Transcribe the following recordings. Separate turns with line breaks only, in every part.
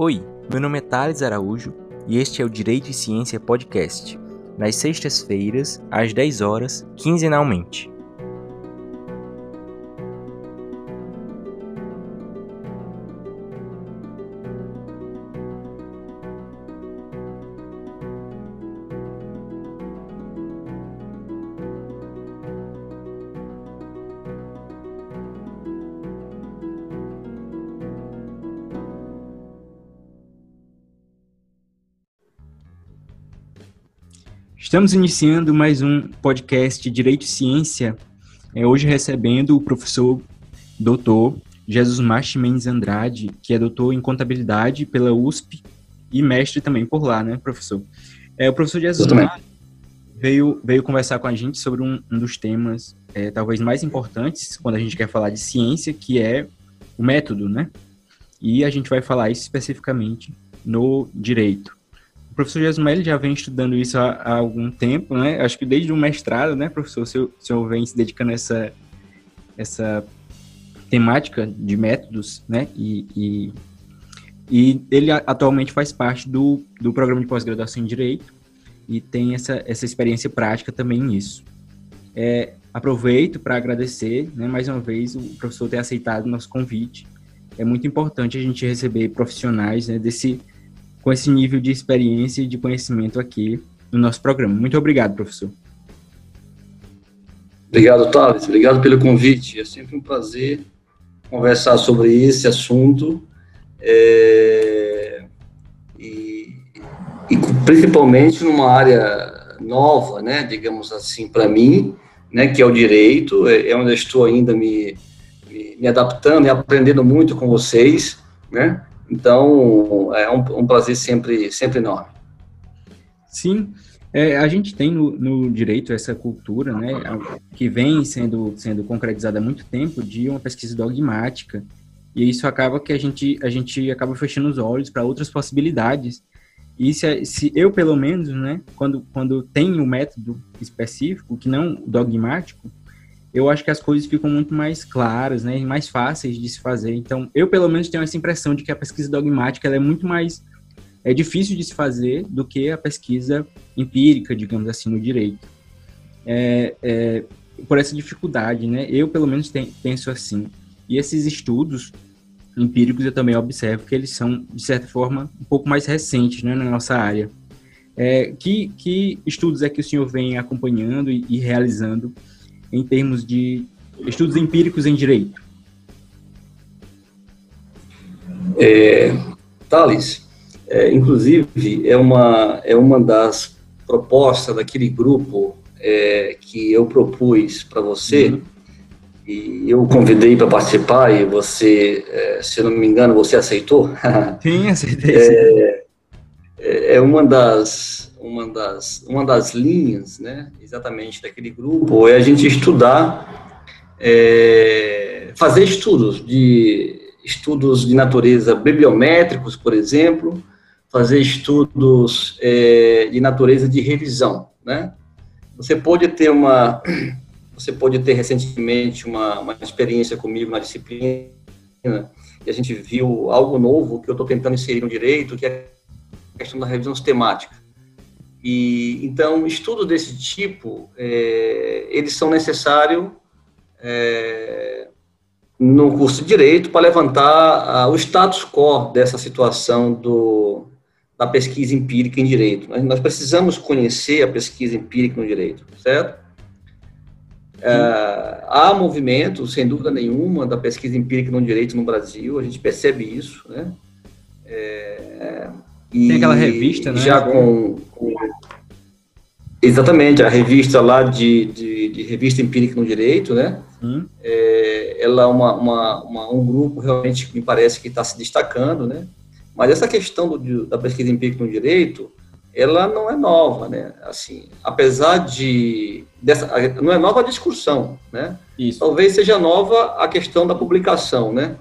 Oi, meu nome é Thales Araújo e este é o Direito e Ciência Podcast, nas sextas-feiras, às 10 horas, quinzenalmente. Estamos iniciando mais um podcast Direito e Ciência, é, hoje recebendo o professor doutor Jesus Marchi Mendes Andrade, que é doutor em contabilidade pela USP e mestre também por lá, né, professor? É, o professor Jesus veio, veio conversar com a gente sobre um, um dos temas é, talvez mais importantes quando a gente quer falar de ciência, que é o método, né? E a gente vai falar isso especificamente no direito professor Jasmel já vem estudando isso há, há, algum tempo, né? Acho que desde o mestrado, né, professor? Senhor, o senhor vem se dedicando a essa, essa temática de métodos, né? E, e, e ele atualmente faz parte do, do programa de pós-graduação em Direito e tem essa, essa experiência prática também nisso. É, aproveito para agradecer, né, mais uma vez, o professor ter aceitado o nosso convite. É muito importante a gente receber profissionais né, desse com esse nível de experiência e de conhecimento aqui no nosso programa. Muito obrigado, professor.
Obrigado, Thales. Obrigado pelo convite. É sempre um prazer conversar sobre esse assunto. É, e, e, principalmente numa área nova, né, digamos assim, para mim, né, que é o direito, é, é onde eu estou ainda me, me, me adaptando e aprendendo muito com vocês, né, então, é um, um prazer sempre, sempre enorme.
Sim, é, a gente tem no, no, direito essa cultura, né, que vem sendo, sendo concretizada há muito tempo, de uma pesquisa dogmática, e isso acaba que a gente, a gente acaba fechando os olhos para outras possibilidades. E se, se eu, pelo menos, né, quando, quando tenho um método específico, que não dogmático, eu acho que as coisas ficam muito mais claras, né, e mais fáceis de se fazer. Então, eu pelo menos tenho essa impressão de que a pesquisa dogmática é muito mais é difícil de se fazer do que a pesquisa empírica, digamos assim, no direito. É, é, por essa dificuldade, né? Eu pelo menos tem, penso assim. E esses estudos empíricos eu também observo que eles são de certa forma um pouco mais recentes, né, na nossa área. É, que, que estudos é que o senhor vem acompanhando e, e realizando em termos de estudos empíricos em direito?
É, Thales, é, inclusive, é uma, é uma das propostas daquele grupo é, que eu propus para você, uhum. e eu convidei para participar, e você, é, se não me engano, você aceitou?
Sim, aceitei. É,
é, é uma das uma das, uma das linhas, né, exatamente daquele grupo, é a gente estudar, é, fazer estudos de estudos de natureza bibliométricos, por exemplo, fazer estudos é, de natureza de revisão, né? Você pode ter uma, você pode ter recentemente uma, uma experiência comigo na disciplina e a gente viu algo novo que eu estou tentando inserir no direito, que é a questão da revisão sistemática. E então estudos desse tipo é, eles são necessários é, no curso de direito para levantar o status quo dessa situação do, da pesquisa empírica em direito. Nós, nós precisamos conhecer a pesquisa empírica no direito, certo? É, há movimento, sem dúvida nenhuma, da pesquisa empírica no direito no Brasil, a gente percebe isso, né?
É, e Tem aquela revista, né?
Já com, com, Exatamente, a revista lá de, de, de revista empírica no direito, né? Hum. É, ela é uma, uma, uma, um grupo realmente que me parece que está se destacando, né? Mas essa questão do, da pesquisa empírica no direito, ela não é nova, né? Assim, apesar de dessa, não é nova a discussão, né? Isso. Talvez seja nova a questão da publicação, né?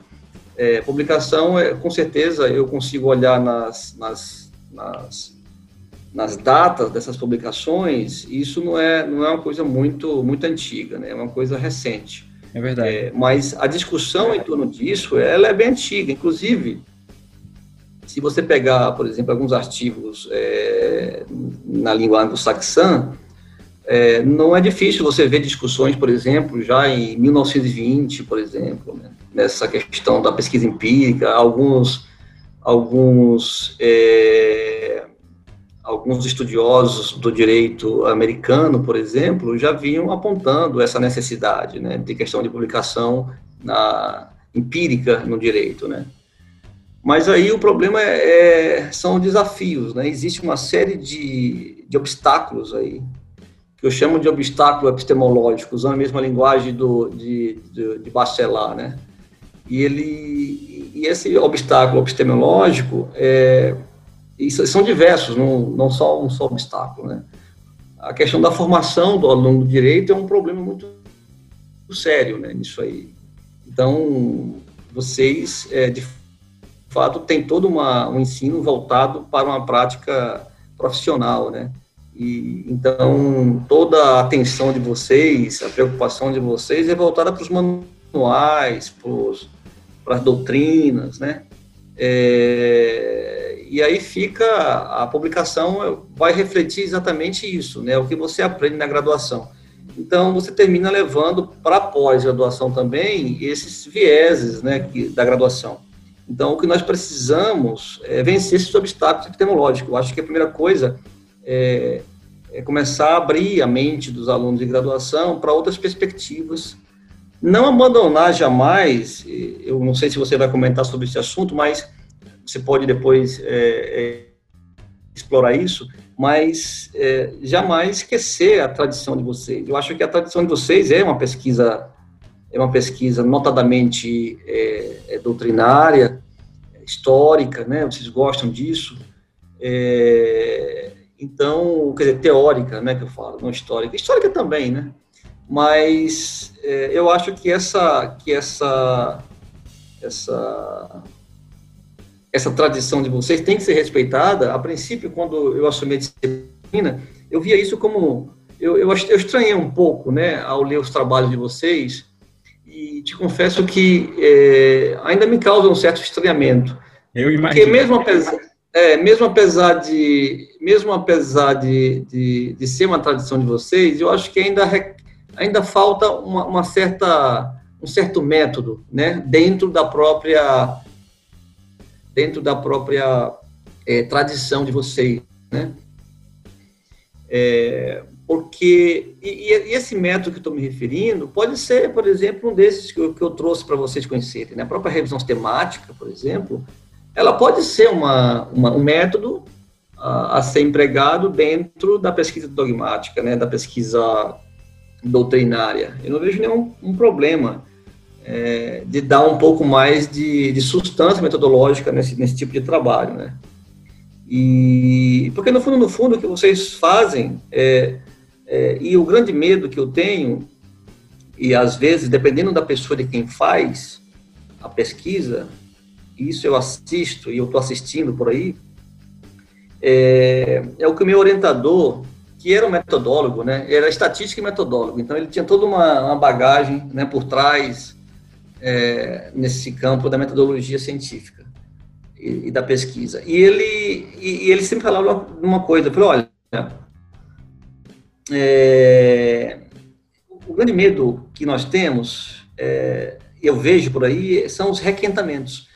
É, publicação, é, com certeza, eu consigo olhar nas, nas, nas, nas datas dessas publicações, isso não é, não é uma coisa muito, muito antiga, né? é uma coisa recente.
É verdade. É,
mas a discussão em torno disso, ela é bem antiga. Inclusive, se você pegar, por exemplo, alguns artigos é, na língua anglo-saxã, é, não é difícil você ver discussões, por exemplo, já em 1920, por exemplo, né, nessa questão da pesquisa empírica, alguns, alguns, é, alguns estudiosos do direito americano, por exemplo, já vinham apontando essa necessidade né, de questão de publicação na, empírica no direito, né? Mas aí o problema é, é, são desafios, né? Existe uma série de, de obstáculos aí, que eu chamo de obstáculo epistemológico, usando a mesma linguagem do, de, de, de né? E, ele, e esse obstáculo epistemológico é, são diversos, não, não só um só obstáculo, né? A questão da formação do aluno do direito é um problema muito sério, né, nisso aí. Então, vocês, é, de fato, têm todo uma, um ensino voltado para uma prática profissional, né? E, então, toda a atenção de vocês, a preocupação de vocês é voltada para os manuais, para as doutrinas, né? É, e aí fica, a publicação vai refletir exatamente isso, né? O que você aprende na graduação. Então, você termina levando para pós-graduação também esses vieses né, que, da graduação. Então, o que nós precisamos é vencer esses obstáculos epistemológicos. Eu acho que a primeira coisa é, é começar a abrir a mente dos alunos de graduação para outras perspectivas. Não abandonar jamais, eu não sei se você vai comentar sobre esse assunto, mas você pode depois é, é, explorar isso, mas é, jamais esquecer a tradição de vocês. Eu acho que a tradição de vocês é uma pesquisa, é uma pesquisa notadamente é, é doutrinária, histórica, né? Vocês gostam disso. É, então, quer dizer, teórica, né, que eu falo, não histórica. Histórica também, né? Mas é, eu acho que essa, que essa, essa essa tradição de vocês tem que ser respeitada. A princípio, quando eu assumi a disciplina, eu via isso como. Eu, eu, eu estranhei um pouco, né, ao ler os trabalhos de vocês, e te confesso que é, ainda me causa um certo estranhamento.
Eu imagino.
Porque mesmo apesar, é, mesmo apesar de, mesmo apesar de, de, de, ser uma tradição de vocês, eu acho que ainda, ainda falta uma, uma certa, um certo método, né, dentro da própria dentro da própria é, tradição de vocês, né? É, porque e, e, esse método que estou me referindo pode ser, por exemplo, um desses que eu, que eu trouxe para vocês conhecerem. Né? A própria revisão sistemática, por exemplo, ela pode ser uma, uma um método a, a, ser empregado dentro da pesquisa dogmática, né? da pesquisa doutrinária. Eu não vejo nenhum um problema é, de dar um pouco mais de, de substância metodológica nesse, nesse tipo de trabalho, né? E porque no fundo, no fundo, o que vocês fazem é, é, e o grande medo que eu tenho e às vezes dependendo da pessoa de quem faz a pesquisa, isso eu assisto e eu estou assistindo por aí, é, é, o que o meu orientador, que era um metodólogo, né, era estatístico e metodólogo, então ele tinha toda uma, uma bagagem né, por trás é, nesse campo da metodologia científica e, e da pesquisa. E ele, e, e, ele sempre falava uma coisa, falou, olha, é, o grande medo que nós temos, é, eu vejo por aí, são os requentamentos.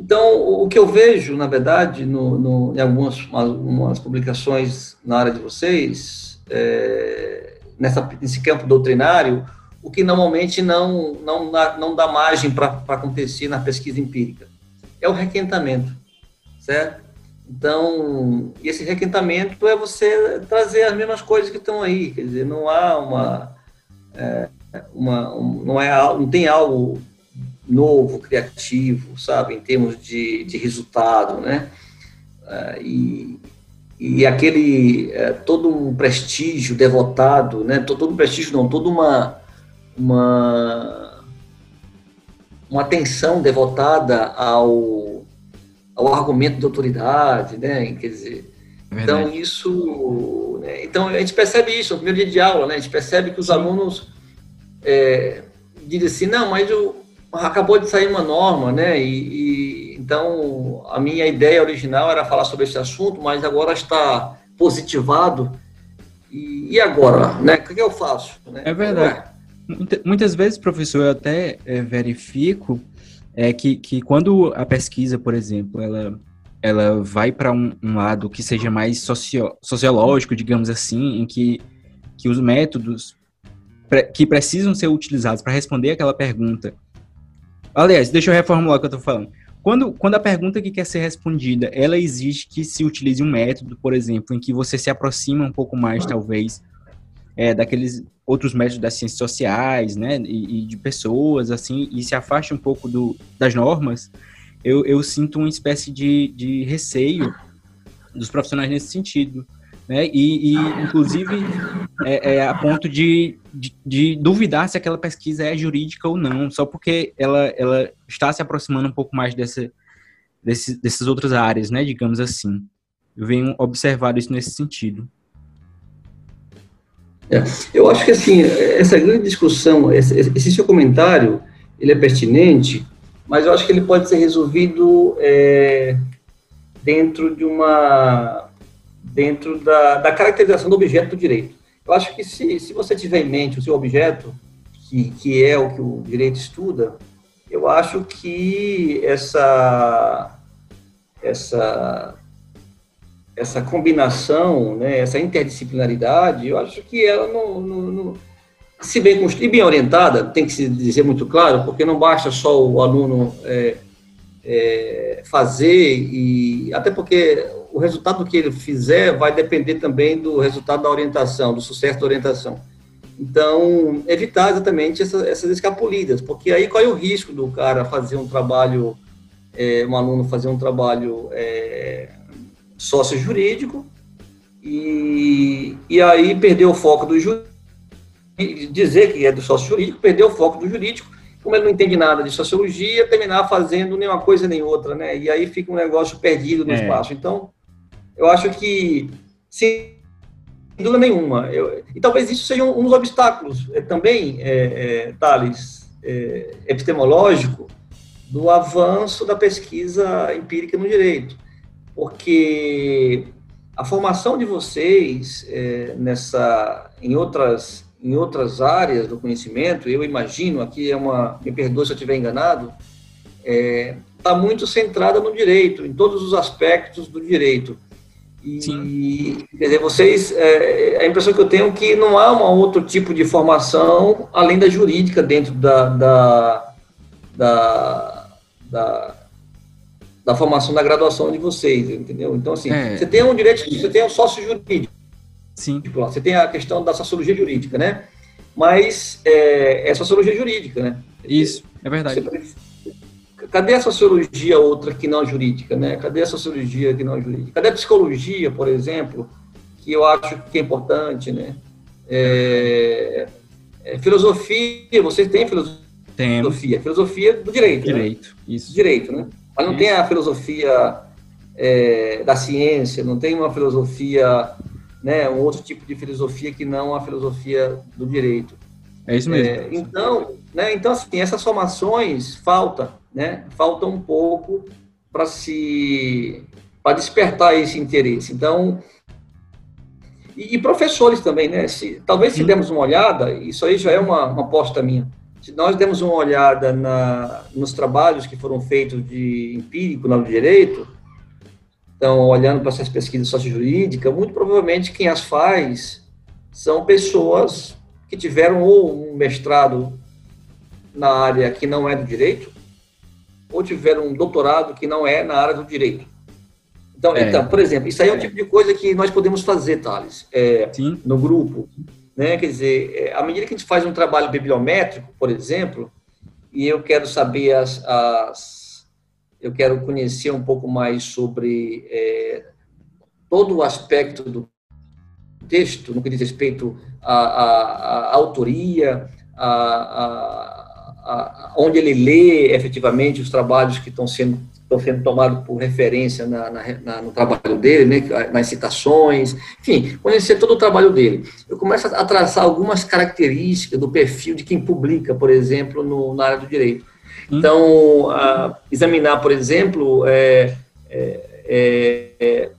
Então, o que eu vejo, na verdade, no, no, em algumas umas publicações na área de vocês, é, nessa, nesse campo doutrinário, o que normalmente não, não, não dá margem para acontecer na pesquisa empírica. É o requentamento, certo? Então, esse requentamento é você trazer as mesmas coisas que estão aí, quer dizer, não há uma, é, uma um, não é não tem algo novo, criativo, sabe, em termos de, de resultado, né? É, e, e aquele é, todo um prestígio devotado, né? Todo, um prestígio não, toda uma uma, uma atenção devotada ao, ao argumento de autoridade, né? Quer dizer, é então isso, né? então a gente percebe isso no primeiro dia de aula, né? A gente percebe que os alunos é, dizem assim, não, mas eu, acabou de sair uma norma, né? E, e então, a minha ideia original era falar sobre esse assunto, mas agora está positivado. E, e agora, né? O que eu faço? Né?
É verdade. Muitas vezes, professor, eu até é, verifico é, que, que quando a pesquisa, por exemplo, ela, ela vai para um, um, lado que seja mais socio, sociológico, digamos assim, em que, que os métodos pre, que precisam ser utilizados para responder aquela pergunta. Aliás, deixa eu reformular o que eu estou falando. Quando, quando a pergunta que quer ser respondida, ela exige que se utilize um método, por exemplo, em que você se aproxima um pouco mais, talvez, é, daqueles outros métodos das ciências sociais, né, e, e, de pessoas, assim, e se afasta um pouco do, das normas, eu, eu sinto uma espécie de, de receio dos profissionais nesse sentido né? E, e inclusive, é, é, a ponto de, de, de, duvidar se aquela pesquisa é jurídica ou não, só porque ela, ela está se aproximando um pouco mais dessa, desse, dessas outras áreas, né? Digamos assim. Eu venho observar isso nesse sentido.
É, eu acho que, assim, essa grande discussão, esse, esse, seu comentário, ele é pertinente, mas eu acho que ele pode ser resolvido é, dentro de uma dentro da, da caracterização do objeto do direito. Eu acho que se, se você tiver em mente o seu objeto, que, que é o que o direito estuda, eu acho que essa, essa, essa combinação, né, essa interdisciplinaridade, eu acho que ela não, não, não se bem construída e bem orientada, tem que se dizer muito claro, porque não basta só o aluno é, é, fazer, e até porque o resultado que ele fizer vai depender também do resultado da orientação, do sucesso da orientação. Então, evitar exatamente essa, essas escapulidas, porque aí qual é o risco do cara fazer um trabalho, é, um aluno fazer um trabalho é, sócio-jurídico e, e aí perder o foco do jurídico, dizer que é do sócio-jurídico, perder o foco do jurídico, como ele não entende nada de sociologia, terminar fazendo nenhuma coisa nem outra, né? E aí fica um negócio perdido no é. espaço. Então, eu acho que, sem dúvida nenhuma, eu, e talvez isso seja um, um dos obstáculos é, também, é, é, Thales, é, epistemológico, do avanço da pesquisa empírica no direito. Porque a formação de vocês é, nessa, em outras, em outras áreas do conhecimento, eu imagino, aqui é uma, me perdoe se eu estiver enganado, está é, tá muito centrada no direito, em todos os aspectos do direito. E, Sim. quer dizer, vocês, é, a impressão que eu tenho é que não há um outro tipo de formação além da jurídica dentro da, da, da, da, da formação da graduação de vocês, entendeu? Então, assim, é. você tem um direito, você tem um sócio jurídico.
Sim.
Tipo, você tem a questão da sociologia jurídica, né? Mas é, é sociologia jurídica, né?
Isso, é verdade.
Você, cadê a sociologia outra que não jurídica, né? Cadê a sociologia que não é jurídica? Cadê a psicologia, por exemplo, que eu acho que é importante, né? É, é, filosofia, vocês têm filosofia? Filosofia, filosofia do direito.
Né? Direito, né? isso.
Direito, né? Mas não isso. tem a filosofia é, da ciência, não tem uma filosofia, né? Um outro tipo de filosofia que não a filosofia do direito.
É isso mesmo.
É, então, né? Então, assim, essas formações falta né, falta um pouco para se para despertar esse interesse. Então, e, e, professores também, né? Se, talvez se demos uma olhada, isso aí já é uma, uma aposta minha. Se nós demos uma olhada na, nos trabalhos que foram feitos de empírico no direito, então, olhando para essas pesquisas sociojurídicas, muito provavelmente quem as faz são pessoas que tiveram ou um mestrado na área que não é do direito, ou tiveram um doutorado que não é na área do direito. Então, é. então por exemplo, isso aí é um tipo de coisa que nós podemos fazer, Thales, é, no grupo. Né? Quer dizer, é, à medida que a gente faz um trabalho bibliométrico, por exemplo, e eu quero saber as, as eu quero conhecer um pouco mais sobre é, todo o aspecto do texto, no que diz respeito à, à, à autoria, à, a, onde ele lê efetivamente os trabalhos que estão sendo, estão sendo tomados por referência na, na, no trabalho dele, né, nas citações, enfim, conhecer todo o trabalho dele. Eu começo a traçar algumas características do perfil de quem publica, por exemplo, no, na área do direito. Então, examinar, por exemplo, é, é, é, é,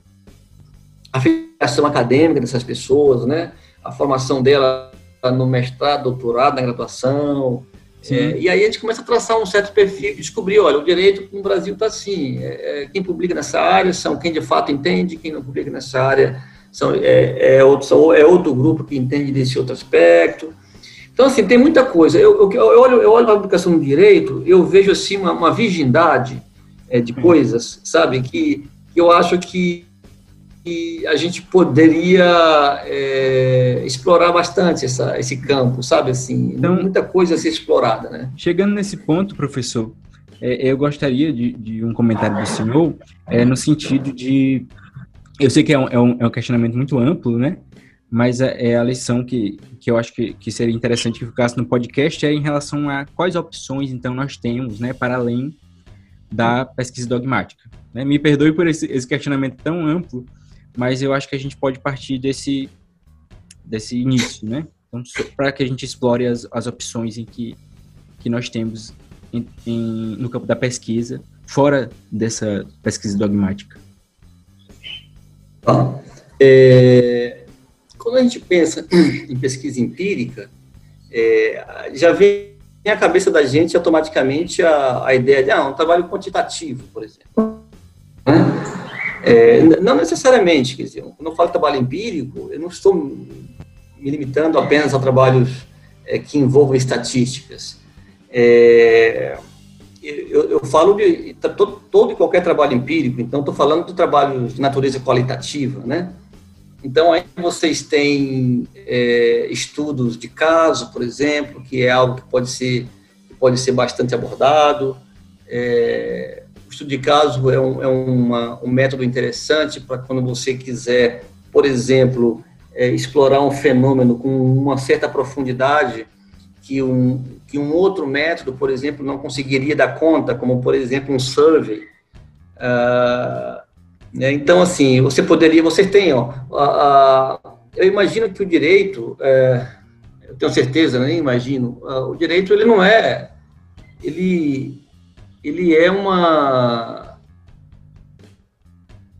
a filiação acadêmica dessas pessoas, né? A formação dela no mestrado, doutorado, na graduação. É, e aí a gente começa a traçar um certo perfil e descobrir, olha, o direito no Brasil está assim, é, é, quem publica nessa área são quem de fato entende, quem não publica nessa área são, é, é, outro, são, é outro grupo que entende desse outro aspecto. Então, assim, tem muita coisa. Eu, eu, eu olho, eu olho para a publicação do direito, eu vejo, assim, uma, uma virgindade é, de coisas, sabe, que, que eu acho que que a gente poderia é, explorar bastante essa, esse campo, sabe? Assim, então, muita coisa a ser explorada, né?
Chegando nesse ponto, professor, é, eu gostaria de, de, um comentário do senhor é, no sentido de... Eu sei que é um, é um, é um questionamento muito amplo, né? Mas é, é a lição que, que eu acho que, que seria interessante que ficasse no podcast é em relação a quais opções, então, nós temos, né? Para além da pesquisa dogmática. Né? Me perdoe por esse, esse questionamento tão amplo, mas eu acho que a gente pode partir desse, desse início, né? Então, para que a gente explore as, as opções em que, que nós temos em, em, no campo da pesquisa, fora dessa pesquisa dogmática.
Ah, é, quando a gente pensa em pesquisa empírica, é, já vem à cabeça da gente automaticamente a, a ideia de ah, um trabalho quantitativo, por exemplo. Né? É, não necessariamente, quer dizer, quando eu falo trabalho empírico, eu não estou me limitando apenas a trabalhos é, que envolvam estatísticas. É, eu, eu, falo de todo, todo, e qualquer trabalho empírico, então estou falando de trabalhos de natureza qualitativa, né? Então, aí vocês têm é, estudos de caso, por exemplo, que é algo que pode ser, que pode ser bastante abordado. É, estudo de caso é um, é uma, um método interessante para quando você quiser, por exemplo, é, explorar um fenômeno com uma certa profundidade que um, que um outro método, por exemplo, não conseguiria dar conta, como, por exemplo, um survey. Ah, né? Então, assim, você poderia, você tem, ó, a, a, eu imagino que o direito, é, eu tenho certeza, nem imagino, o direito ele não é, ele ele é uma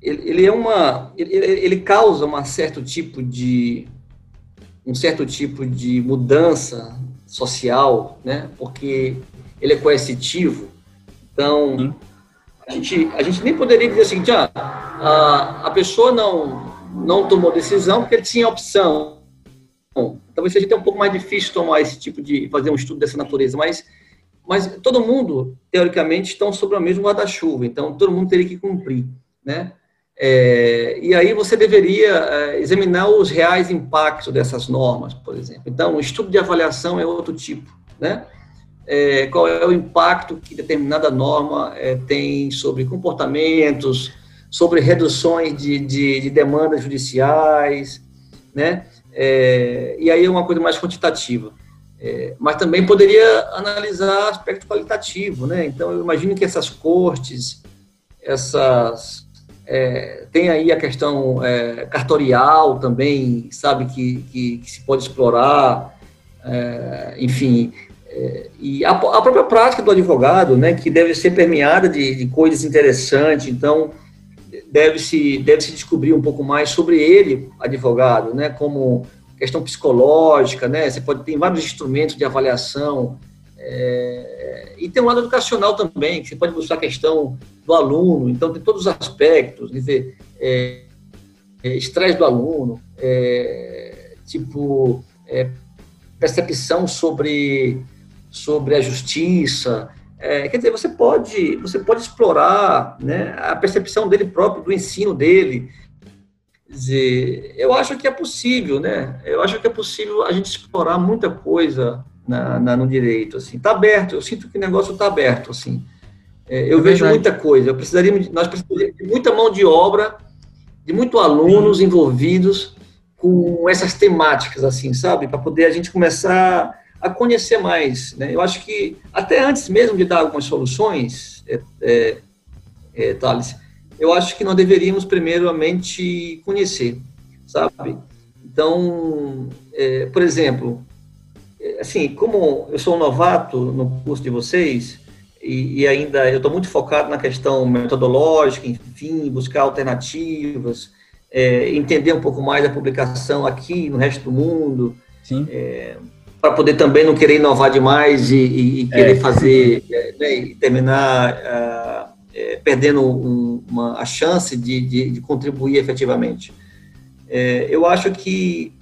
ele, ele é uma ele, ele causa um certo tipo de um certo tipo de mudança social, né? Porque ele é coercitivo. Então, a gente, a gente nem poderia dizer o seguinte, ah, a, a pessoa não, não tomou decisão porque ele tinha opção. Bom, talvez seja até um pouco mais difícil tomar esse tipo de, fazer um estudo dessa natureza, mas mas todo mundo, teoricamente, estão sobre o mesmo guarda-chuva, então todo mundo teria que cumprir, né? É, e aí você deveria é, examinar os reais impactos dessas normas, por exemplo. Então, o estudo de avaliação é outro tipo, né? É, qual é o impacto que determinada norma é, tem sobre comportamentos, sobre reduções de, de, de demandas judiciais, né? É, e aí é uma coisa mais quantitativa. É, mas também poderia analisar aspecto qualitativo, né? Então, eu imagino que essas cortes, essas é, tem aí a questão é, cartorial também, sabe, que, que, que se pode explorar, é, enfim, é, e a, a, própria prática do advogado, né, que deve ser permeada de, de coisas interessantes, então deve-se deve -se descobrir um pouco mais sobre ele, advogado, né, como questão psicológica, né? Você pode ter vários instrumentos de avaliação. É, e tem um lado educacional também, que você pode buscar a questão do aluno, então tem todos os aspectos, quer dizer, é, é, estresse do aluno, é, tipo, é, percepção sobre, sobre a justiça, é, quer dizer, você pode, você pode explorar né, a percepção dele próprio, do ensino dele, dizer, eu acho que é possível, né? Eu acho que é possível a gente explorar muita coisa na, na no direito, assim. Está aberto, eu sinto que o negócio está aberto, assim. É, eu é vejo muita coisa. Eu precisaria, nós precisaríamos de muita mão de obra, de muitos alunos Sim. envolvidos com essas temáticas, assim, sabe? Para poder a gente começar a conhecer mais, né? Eu acho que até antes mesmo de dar algumas soluções, é, é, é Thales, eu acho que nós deveríamos primeiramente conhecer, sabe? Então, é, por exemplo, é, assim, como eu sou um novato no curso de vocês, e, e ainda eu estou muito focado na questão metodológica, enfim, buscar alternativas, é, entender um pouco mais a publicação aqui no resto do mundo, é, para poder também não querer inovar demais e, e, e querer é. fazer é, né, e terminar uh, perdendo um, uma, a chance de, de, de contribuir efetivamente. É, eu acho que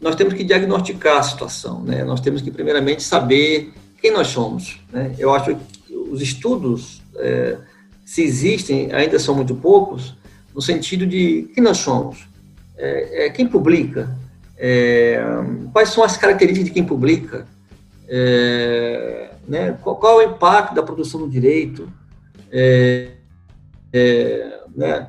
nós temos que diagnosticar a situação, né? Nós temos que primeiramente saber quem nós somos. Né? Eu acho que os estudos, é, se existem, ainda são muito poucos, no sentido de quem nós somos, é, é quem publica, é, quais são as características de quem publica, é, né? qual, qual, é o impacto da produção do direito, é, né?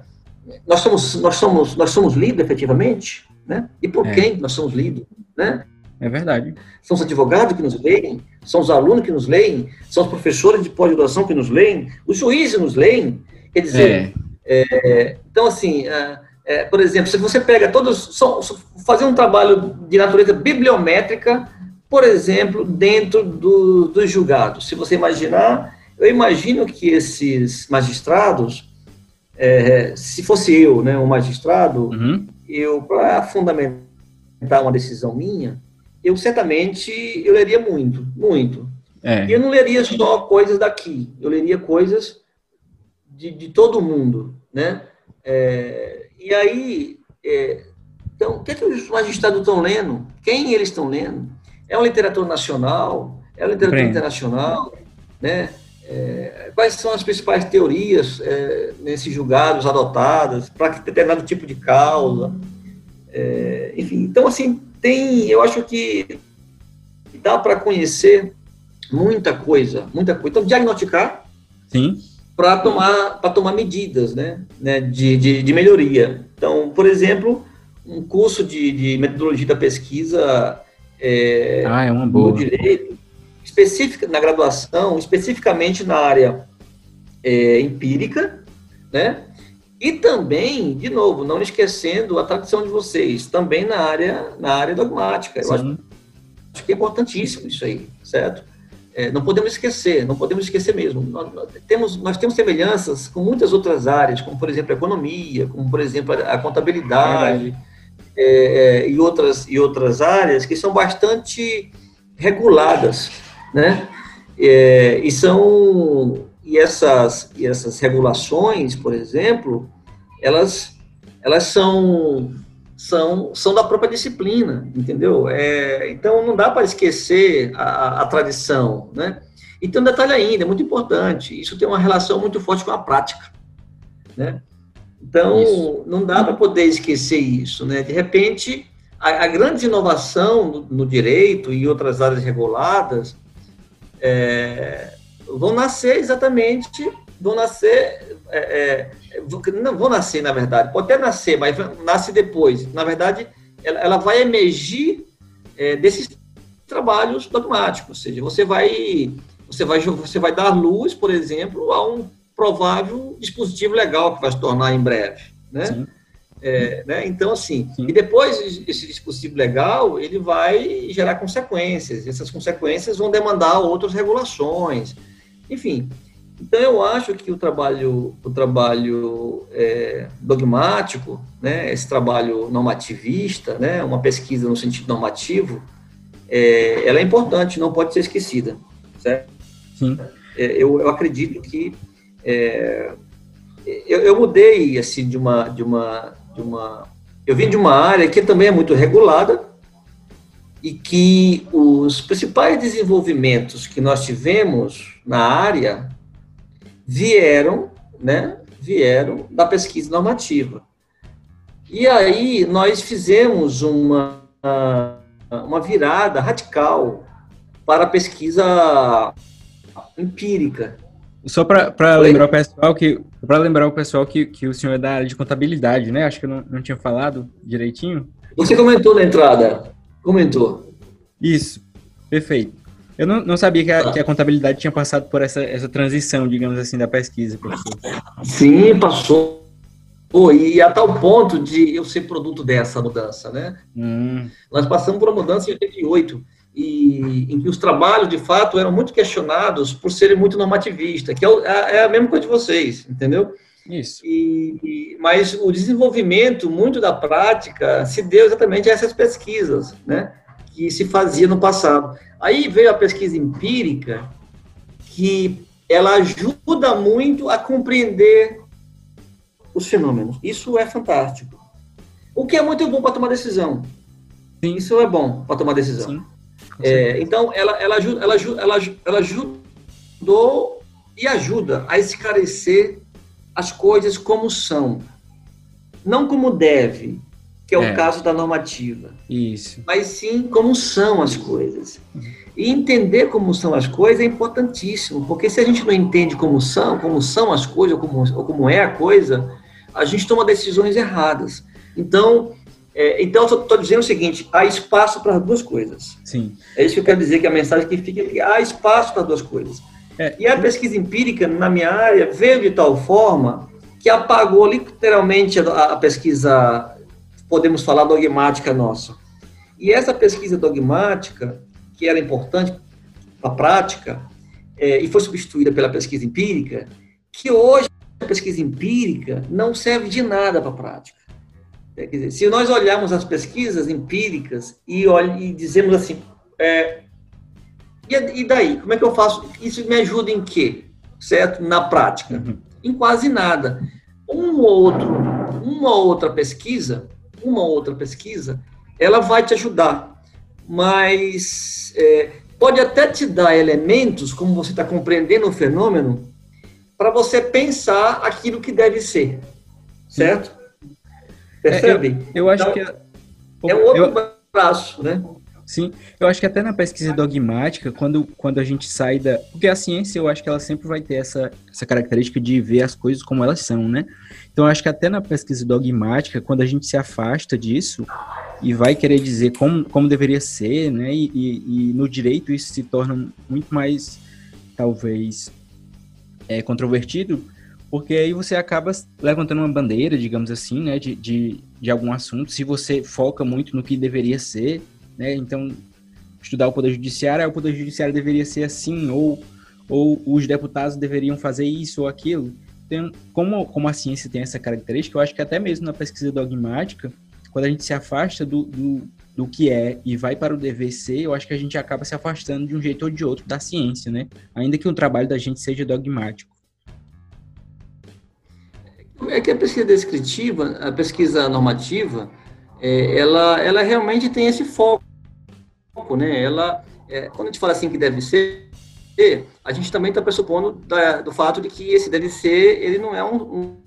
nós somos nós somos nós somos lidos efetivamente, né? E por quem nós somos lidos, né?
É verdade.
São os advogados que nos leem, são os alunos que nos leem, são os professores de pós-graduação que nos leem, os juízes nos leem. Quer dizer, é. É, então, assim, é, é por exemplo, se você pega todos, só, fazer um trabalho de natureza bibliométrica, por exemplo, dentro do, dos julgados. Se você imaginar, eu imagino que esses magistrados, é, se fosse eu, né, um magistrado, uhum. eu, para fundamentar uma decisão minha, eu certamente eu leria muito, muito. É. E eu não leria só coisas daqui, eu leria coisas de, de todo mundo, né? É, e aí, é, então, o que, é que os magistrados estão lendo? Quem eles estão lendo? É uma literatura nacional? É uma literatura internacional? Né? É, quais são as principais teorias é, nesses julgados adotadas para determinado tipo de causa? É, enfim, então, assim, tem, eu acho que dá para conhecer muita coisa, muita coisa. Então, diagnosticar para tomar, tomar medidas né, né, de, de, de, melhoria. Então, por exemplo, um curso de, de metodologia da pesquisa
é, ah, é uma boa.
no direito, específica, na graduação, especificamente na área é, empírica, né? E também, de novo, não esquecendo a tradição de vocês, também na área, na área dogmática. Eu acho, acho, que é importantíssimo isso aí, certo? É, não podemos esquecer, não podemos esquecer mesmo. Nós, nós, temos, nós temos semelhanças com muitas outras áreas, como, por exemplo, a economia, como, por exemplo, a, a contabilidade é, é, e, outras, e outras áreas que são bastante reguladas, né? É, e são e essas, e essas regulações, por exemplo, elas, elas são, são, são da própria disciplina, entendeu? É, então, não dá para esquecer a, a tradição, né? E tem um detalhe ainda, é muito importante, isso tem uma relação muito forte com a prática, né? Então, isso. não dá para poder esquecer isso, né? De repente, a, a grande inovação no, no, direito e outras áreas reguladas é, vão nascer exatamente, vão nascer, é, é, não vão nascer, na verdade, pode até nascer, mas nasce depois. Na verdade, ela, ela vai emergir é, desses trabalhos dogmáticos, ou seja, você vai, você vai, você vai dar luz, por exemplo, a um provável dispositivo legal que vai se tornar em breve, né? É, né? Então, assim, Sim. e depois esse dispositivo legal, ele vai gerar consequências. Essas consequências vão demandar outras regulações. Enfim, então eu acho que o trabalho, o trabalho é, dogmático, né, esse trabalho normativista, né, uma pesquisa no sentido normativo, é, ela é importante, não pode ser esquecida, certo? Sim. É, eu, eu acredito que é, eu, eu, mudei assim de uma, de uma, de uma, eu vim de uma área que também é muito regulada, e que os principais desenvolvimentos que nós tivemos na área vieram, né, vieram da pesquisa normativa. E aí nós fizemos uma, uma virada radical para a pesquisa empírica.
Só para lembrar o pessoal que para lembrar o pessoal que, que o senhor é da área de contabilidade, né? Acho que eu não, não tinha falado direitinho.
Você comentou na entrada. Comentou.
Isso, perfeito. Eu não, não sabia que a, ah. que a, contabilidade tinha passado por essa, essa transição, digamos assim, da pesquisa, professor.
Sim, passou. Pô, e a tal ponto de eu ser produto dessa mudança, né? Hum. Nós passamos por uma mudança em 88. E em que os trabalhos, de fato, eram muito questionados por serem muito normativistas, que é, é, é a mesma coisa de vocês, entendeu?
Isso.
E, e, mas o desenvolvimento, muito da prática, se deu exatamente a essas pesquisas, né? Que se fazia no passado. Aí veio a pesquisa empírica, que ela ajuda muito a compreender os fenômenos. Isso é fantástico. O que é muito bom para tomar decisão. Sim. Isso é bom para tomar decisão. Sim. É, então, ela, ela, ajuda, ela, ela, ela ajudou e ajuda a esclarecer as coisas como são. Não como deve, que é, é, o caso da normativa.
Isso.
Mas sim como são as coisas. E entender como são as coisas é importantíssimo, porque se a gente não entende como são, como são as coisas, ou como, ou como é a coisa, a gente toma decisões erradas. Então, é, então, estou dizendo o seguinte: há espaço para as duas coisas.
Sim.
É isso que eu quero dizer, que a mensagem que fica é que há espaço para as duas coisas. É. E a pesquisa empírica, na minha área, veio de tal forma que apagou literalmente a, a pesquisa, podemos falar, dogmática nossa. E essa pesquisa dogmática, que era importante para a prática, é, e foi substituída pela pesquisa empírica, que hoje a pesquisa empírica não serve de nada para a prática. É, quer dizer, se nós olharmos as pesquisas empíricas e, olh e dizemos assim, é, e, daí? Como é que eu faço? Isso me ajuda em quê? Certo? Na prática? Uhum. Em quase nada. Um ou outro, uma outra pesquisa, uma outra pesquisa, ela vai te ajudar, mas é, pode até te dar elementos, como você está compreendendo o fenômeno, para você pensar aquilo que deve ser, certo? Percebe?
É, eu, eu, acho então, que é,
é um outro eu, braço, né?
Sim, eu acho que até na pesquisa dogmática, quando, quando a gente sai da. Porque a ciência, eu acho que ela sempre vai ter essa, essa característica de ver as coisas como elas são, né? Então, eu acho que até na pesquisa dogmática, quando a gente se afasta disso e vai querer dizer como, como deveria ser, né? E, e, e no direito isso se torna muito mais, talvez, é, controvertido, porque aí você acaba levantando uma bandeira, digamos assim, né, de, de, de algum assunto, se você foca muito no que deveria ser, né, então estudar o Poder Judiciário, o Poder Judiciário deveria ser assim, ou, ou os deputados deveriam fazer isso ou aquilo. Então, como, como a ciência tem essa característica, eu acho que até mesmo na pesquisa dogmática, quando a gente se afasta do, do, do que é e vai para o dever ser, eu acho que a gente acaba se afastando de um jeito ou de outro da ciência, né? Ainda que o trabalho da gente seja dogmático.
É que a pesquisa descritiva, a pesquisa normativa, é, ela, ela realmente tem esse foco, né? Ela, é, quando a gente fala assim que deve ser, a gente também está pressupondo da, do fato de que esse deve ser, ele não é um, um,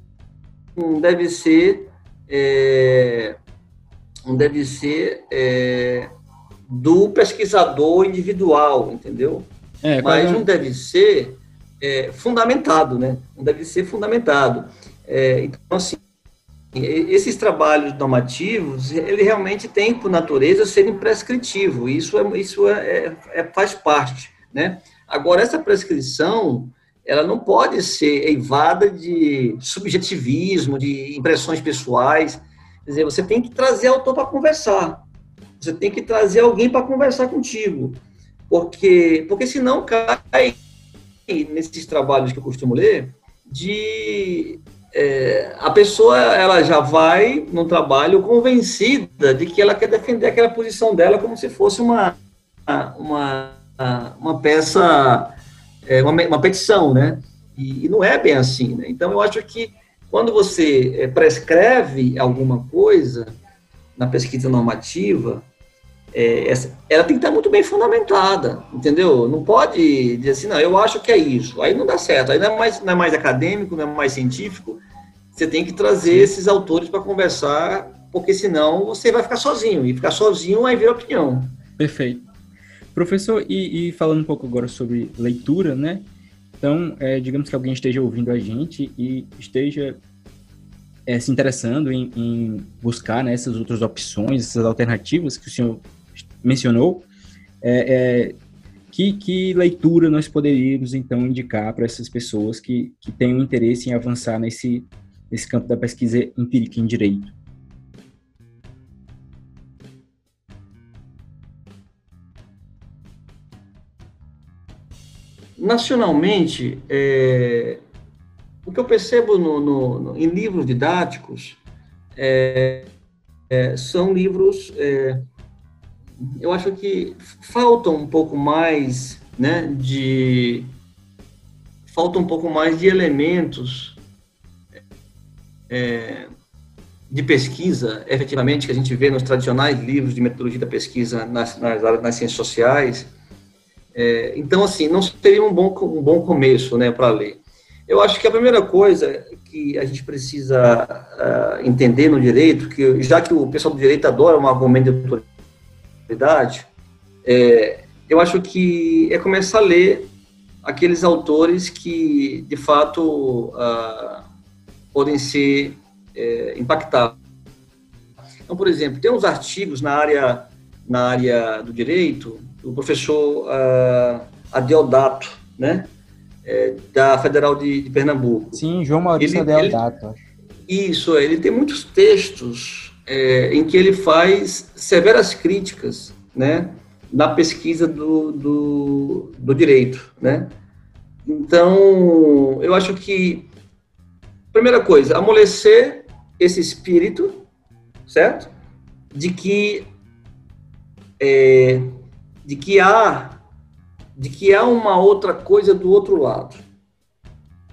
um deve ser, é, um deve ser é, do pesquisador individual, entendeu? É, Mas um deve ser é, fundamentado, né? Um deve ser fundamentado. É, então, assim, esses trabalhos normativos, ele realmente tem por natureza serem prescritivo, isso, é, isso é, é, é, faz parte, né? Agora, essa prescrição, ela não pode ser eivada de subjetivismo, de impressões pessoais, quer dizer, você tem que trazer autor para conversar, você tem que trazer alguém para conversar contigo, porque, porque senão cai nesses trabalhos que eu costumo ler, de é, a pessoa ela já vai no trabalho convencida de que ela quer defender aquela posição dela como se fosse uma, uma, uma peça, é, uma, uma petição, né? E, e, não é bem assim, né? Então, eu acho que quando você é, prescreve alguma coisa na pesquisa normativa, é, ela tem que estar muito bem fundamentada, entendeu? Não pode dizer assim, não, eu acho que é isso. Aí não dá certo. Aí não é mais, não é mais acadêmico, não é mais científico. Você tem que trazer esses autores para conversar, porque senão você vai ficar sozinho. E ficar sozinho aí vira opinião.
Perfeito. Professor, e, e falando um pouco agora sobre leitura, né? Então, é, digamos que alguém esteja ouvindo a gente e esteja é, se interessando em, em buscar né, essas outras opções, essas alternativas que o senhor mencionou, é, é, que, que, leitura nós poderíamos, então, indicar para essas pessoas que, que têm um interesse em avançar nesse, nesse campo da pesquisa empírica em direito?
nacionalmente, é, o que eu percebo no, no, no, em livros didáticos é, é, são livros, é, eu acho que faltam um pouco mais né, de falta um pouco mais de elementos é, de pesquisa, efetivamente, que a gente vê nos tradicionais livros de metodologia da pesquisa nas, nas, nas ciências sociais. É, então, assim, não seria um bom, um bom começo né, para ler. Eu acho que a primeira coisa que a gente precisa uh, entender no direito, que já que o pessoal do direito adora um argumento de autoridade, é, eu acho que é começar a ler aqueles autores que, de fato, uh, podem ser é, impactados. Então, por exemplo, tem uns artigos na área, na área do direito, do professor uh, Adeodato, né? é, da Federal de, de, Pernambuco.
Sim, João Maurício ele, Adeodato.
Ele, isso, ele tem muitos textos é, em que ele faz severas críticas, né, na pesquisa do, do, do direito, né. Então, eu acho que, primeira coisa, amolecer esse espírito, certo? De que, é, de que há de que há uma outra coisa do outro lado.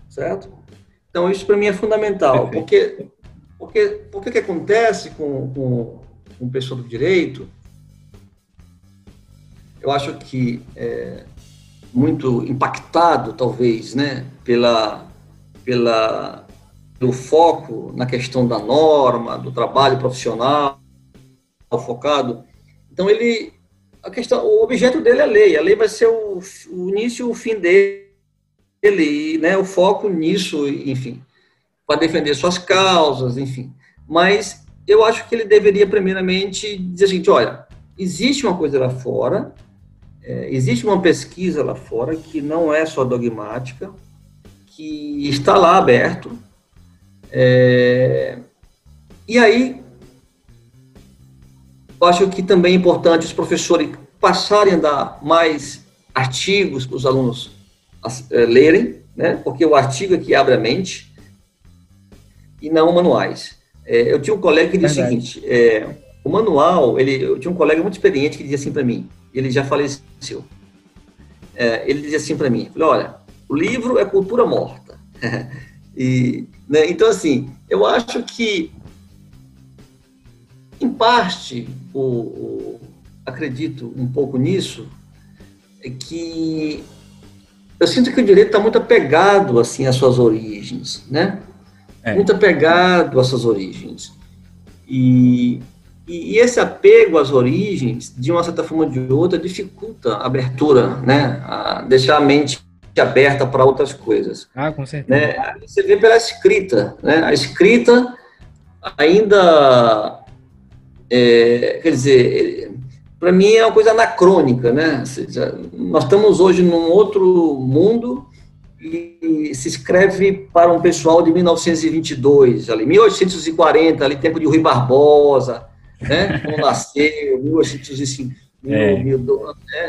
Certo? Então, isso para mim é fundamental, porque porque porque que acontece com, com, com o pessoal do direito? Eu acho que é muito impactado, talvez, né, pela pela pelo foco na questão da norma, do trabalho profissional focado. Então ele a questão, o objeto dele é a lei. A lei vai ser o, o início e o fim dele, e, né, o foco nisso, enfim, para defender suas causas, enfim. Mas eu acho que ele deveria, primeiramente, dizer o seguinte: olha, existe uma coisa lá fora, é, existe uma pesquisa lá fora que não é só dogmática, que está lá aberto. É, e aí, eu acho que também é importante os professores passarem a dar mais artigos para os alunos é, lerem, né? porque o artigo é que abre a mente, e não manuais. É, eu tinha um colega que disse o seguinte, é, o manual, ele, eu tinha um colega muito experiente que dizia assim para mim, ele já faleceu, é, ele dizia assim para mim, olha, o livro é cultura morta. e, né, então, assim, eu acho que em parte, o, o, acredito um pouco nisso, é que eu sinto que o direito está muito apegado assim às suas origens, né? É. Muito apegado às suas origens. E, e, esse apego às origens, de uma certa forma ou de outra, dificulta a abertura, né? A deixar a mente aberta para outras coisas.
Ah, com certeza.
Né? Você vê pela escrita, né? A escrita ainda é, quer dizer, para mim é uma coisa anacrônica, né? Seja, nós estamos hoje num outro mundo e se escreve para um pessoal de 1922, ali, 1840, ali tempo de Rui Barbosa, né? Quando nasceu, 1805, é. mil,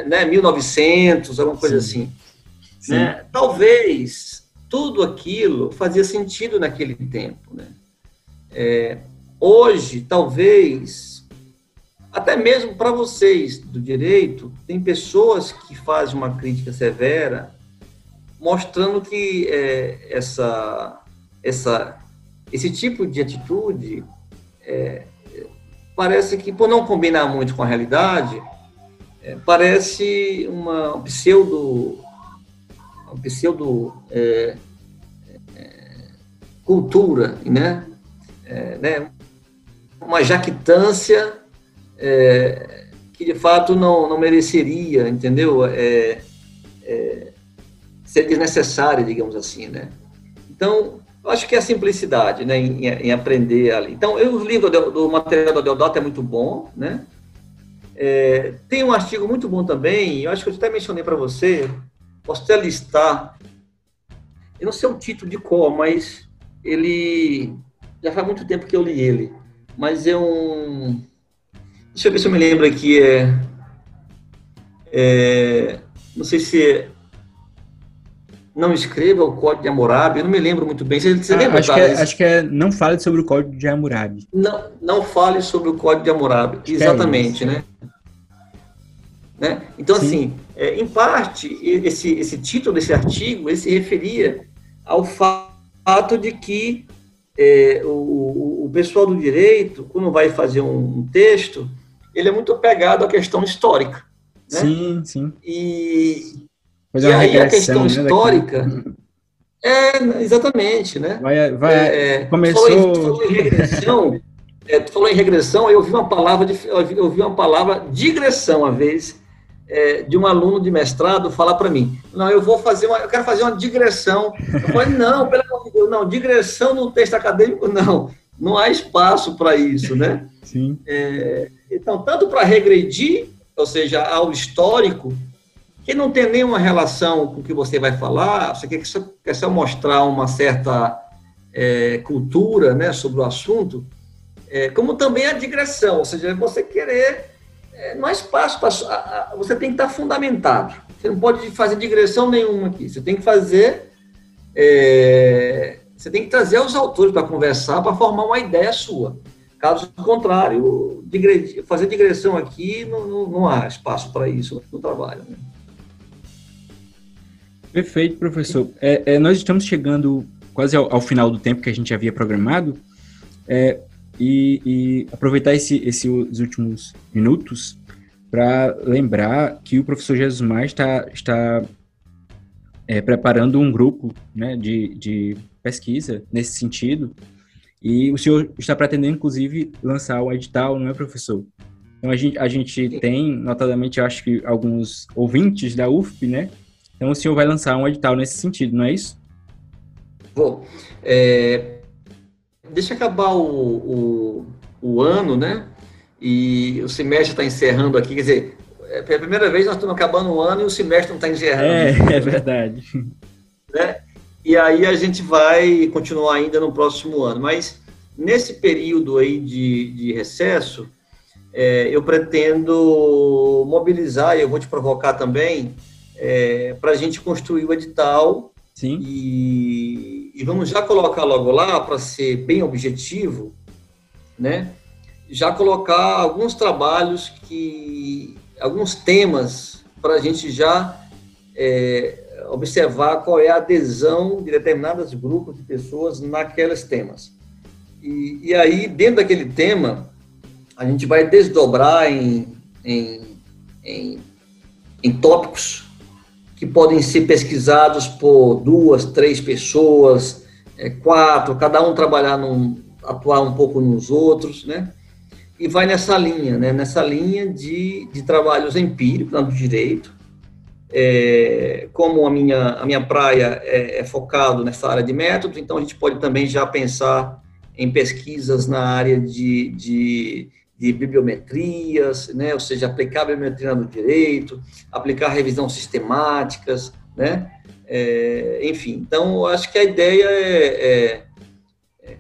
né? 1900, alguma coisa Sim. assim. Sim. Né? Talvez tudo aquilo fazia sentido naquele tempo, né? É, Hoje, talvez, até mesmo para vocês do direito, tem pessoas que fazem uma crítica severa, mostrando que é, essa, essa, esse tipo de atitude é, parece que, por não combinar muito com a realidade, é, parece uma pseudo, uma pseudo é, é, cultura, né? É, né? uma jactância que de fato não, não mereceria, entendeu? É, é, ser desnecessária, digamos assim, né? Então, eu acho que é a simplicidade, né, em, em aprender ali. Então, eu, o livro do, do material do Deodato é muito bom, né? É, tem um artigo muito bom também, eu acho que eu até mencionei para você, posso até listar, eu não sei o título de qual, mas ele já faz muito tempo que eu li ele mas é um. Deixa eu ver se eu me lembro aqui. É, é, não sei se é não escreva o Código de Hammurabi, eu não me lembro muito bem. Você, você
Ah,
lembra,
acho, que é, acho que é Não Fale sobre o Código de Hammurabi.
Não, não fale sobre o Código de Hammurabi.
que é
Exatamente,
isso.
né? Né? Então,
Sim.
assim, é, em parte, esse, esse título desse artigo, ele se referia ao fa- fato de que é, o, o- o pessoal do direito, quando vai fazer um, um texto, ele é muito apegado à questão histórica. Né?
Sim, sim.
E,
Fazer
e
uma
aí a questão
né,
histórica... É, exatamente, né?
Vai, vai,
É,
começou-
Tu falou, em, tu falou em regressão, é, tu falou em regressão, eu ouvi uma palavra, de, eu ouvi- uma palavra digressão, uma vez, é, de um aluno de mestrado falar para mim, não, eu vou fazer uma, eu quero fazer uma digressão. Eu falei, não, pelo amor de Deus, não, digressão no texto acadêmico, não, não há espaço para isso, né?
Sim,
Então, tanto para regredir, ou seja, ao histórico, que não tem nenhuma relação com o que você vai falar, você quer só, quer só mostrar uma certa é, cultura né, sobre o assunto, é, como também a digressão, ou seja, você querer, é, espaço para. Você tem que estar fundamentado. Você não pode fazer digressão nenhuma aqui. Você tem que fazer. é, você tem que trazer os autores para conversar, para formar uma ideia sua. Caso contrário, digre- fazer digressão aqui não, não, não há espaço para isso no trabalho. né?
Perfeito, professor. É, é, nós estamos chegando quase ao, ao final do tempo que a gente havia programado. É, e, e aproveitar esse, esse- os últimos minutos para lembrar que o professor Jesus Mais está, está é, preparando um grupo né, de, de pesquisa nesse sentido. E o senhor está pretendendo, inclusive, lançar o edital, não é, professor? Então, a gente, a gente tem, notadamente, acho que alguns ouvintes da UFP, né? Então, o senhor vai lançar um edital nesse sentido, não é isso?
Vou. É, deixa acabar o, o, o ano, né? E o semestre está encerrando aqui. Quer dizer, é pela primeira vez nós estamos acabando o ano e o semestre não está encerrando.
É, é verdade.
né? E aí a gente vai continuar ainda no próximo ano. Mas nesse período aí de, de recesso, é, eu pretendo mobilizar, e eu vou te provocar também, para a gente construir o edital
Sim,
e, e vamos já colocar logo lá, para ser bem objetivo, né? Já colocar alguns trabalhos que. alguns temas para a gente já é, observar qual é a adesão de determinados grupos de pessoas naqueles temas. E, e aí, dentro daquele tema, a gente vai desdobrar em, em, em, em tópicos que podem ser pesquisados por duas, três pessoas, é, quatro, cada um trabalhar num, atuar um pouco nos outros, né? E vai nessa linha, né? Nessa linha de, de trabalhos empíricos no direito. É, como a minha, a minha praia é, é focado nessa área de métodos, então a gente pode também já pensar em pesquisas na área de, de, de bibliometrias, né? Ou seja, aplicar a bibliometria no direito, aplicar revisão sistemáticas, né? É, enfim, então eu acho que a ideia é, é,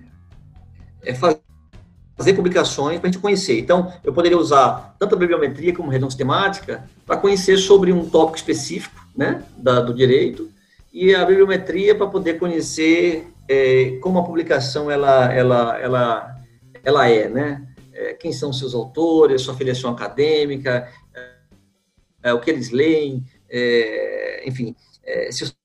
é fazer publicações para a gente conhecer. Então, eu poderia usar tanto a bibliometria como a revisão sistemática para conhecer sobre um tópico específico, né, da, do direito, e a bibliometria para poder conhecer é, como a publicação ela, ela, ela, ela é, né? É, quem são seus autores, sua filiação acadêmica, é, o que eles leem, enfim, se os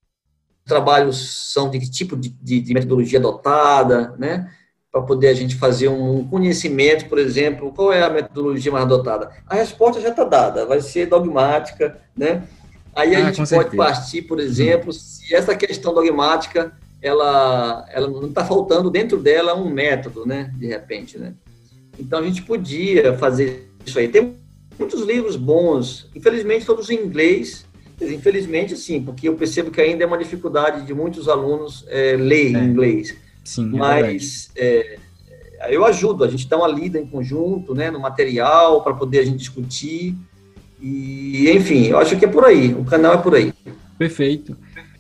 trabalhos são de que tipo de, de, de metodologia adotada, né? Para poder a gente fazer um conhecimento, por exemplo, qual é a metodologia mais adotada? A resposta já está dada, vai ser dogmática, né? Aí a
Ah,
gente pode
certeza.
partir, por exemplo, se essa questão dogmática ela, ela não está faltando dentro dela um método, né? De repente, né? Então a gente podia fazer isso aí. Tem muitos livros bons, infelizmente todos em inglês. Infelizmente, sim, porque eu percebo que ainda é uma dificuldade de muitos alunos é, ler
É.
inglês.
sim, é.
Mas é, eu ajudo, a gente dá uma lida em conjunto, né, no material, para poder a gente discutir. E, enfim, eu acho que é por aí, o canal é por aí.
Perfeito.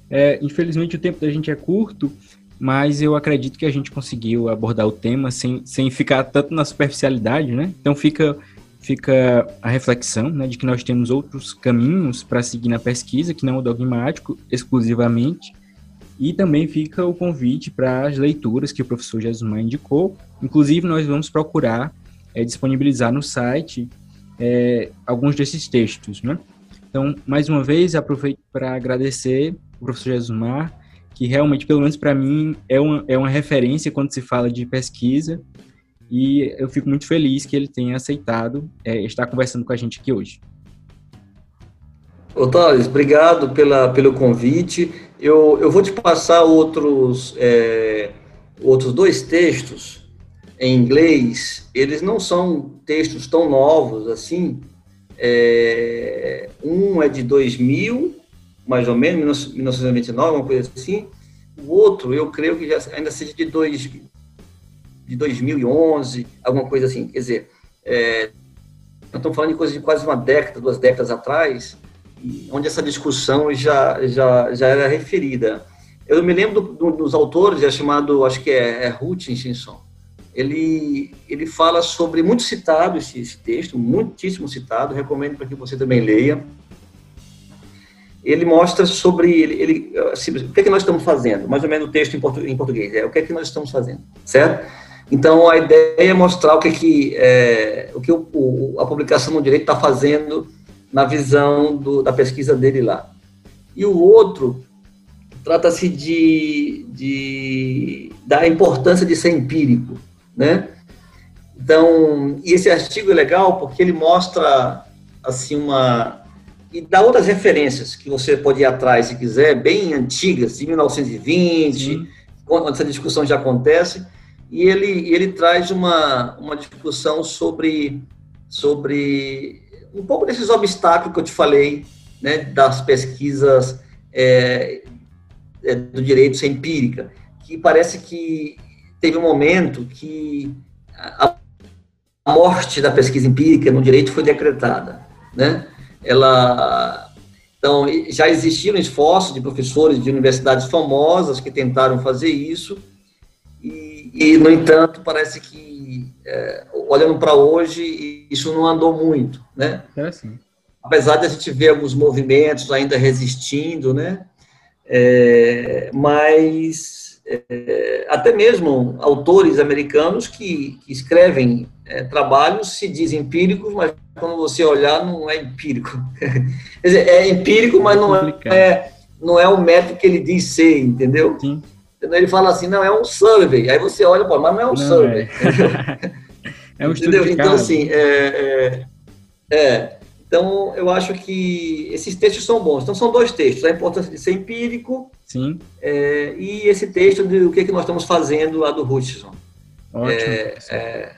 É, infelizmente o tempo da gente é curto, mas eu acredito que a gente conseguiu abordar o tema sem, sem ficar tanto na superficialidade, né? Então fica, fica a reflexão né, de que nós temos outros caminhos para seguir na pesquisa, que não o dogmático exclusivamente, E também fica o convite para as leituras que o professor Jesumar indicou. Inclusive, nós vamos procurar é, disponibilizar no site é, alguns desses textos, né? Então, mais uma vez, aproveito para agradecer o professor Jesumar, que realmente, pelo menos para mim, é uma, é uma referência quando se fala de pesquisa, e eu fico muito feliz que ele tenha aceitado é, estar conversando com a gente aqui hoje.
Thales, obrigado pela, pelo convite. Eu, eu vou te passar outros, é, outros dois textos em inglês. Eles não são textos tão novos assim. É, um é de 2000, mais ou menos, 1999, uma coisa assim. O outro, eu creio que já, ainda seja de, dois, de 2011, alguma coisa assim. Quer dizer, é, estamos falando de coisa de quase uma década, duas décadas atrás, onde essa discussão já, já, já era referida. Eu me lembro do, do, dos autores, é chamado, acho que é, é Hutchinson, ele, ele fala sobre, muito citado esse, esse texto, muitíssimo citado, recomendo para que você também leia. Ele mostra sobre, ele, ele assim, o que é que nós estamos fazendo, mais ou menos o texto em, portu, em português, é o que é que nós estamos fazendo, certo? Então, a ideia é mostrar o que, é que, é, o que o, o, a publicação no direito está fazendo na visão do, da pesquisa dele lá. E o outro trata-se de, de, da importância de ser empírico, né? Então, e esse artigo é legal porque ele mostra assim uma e dá outras referências que você pode ir atrás se quiser, bem antigas, de 1920, Sim. quando essa discussão já acontece, e ele ele traz uma uma discussão sobre sobre um pouco desses obstáculos que eu te falei, né, das pesquisas é, é, do direito ser empírica, que parece que teve um momento que a morte da pesquisa empírica no direito foi decretada, né? Ela então já existiram esforços de professores de universidades famosas que tentaram fazer isso e, e no entanto parece que é, olhando para hoje, isso não andou muito, né? É assim. Apesar de a gente ver alguns movimentos ainda resistindo, né? É, mas é, até mesmo autores americanos que, que escrevem é, trabalhos se dizem empíricos, mas quando você olhar não é empírico. Quer dizer, é empírico, mas não é, não é o método que ele diz ser, entendeu? Sim. Ele fala assim, não, é um survey. Aí você olha, pô, mas não é um não survey.
É, é um estudo?
Então, assim, é, é, é, Então, eu acho que esses textos são bons. Então, são dois textos. A importância de ser empírico
Sim.
É, e esse texto de o que, é que nós estamos fazendo lá do Hutchison.
Ótimo.
É, é,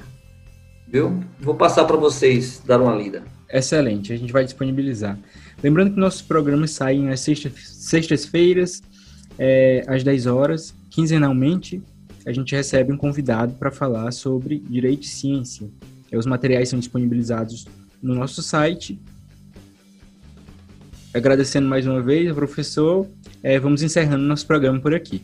viu? Vou passar para vocês dar uma lida.
Excelente, a gente vai disponibilizar. Lembrando que nossos programas saem às sextas-feiras, é, às 10 horas, quinzenalmente, a gente recebe um convidado para falar sobre direito e ciência. Os materiais são disponibilizados no nosso site. Agradecendo mais uma vez ao professor, é, vamos encerrando nosso programa por aqui.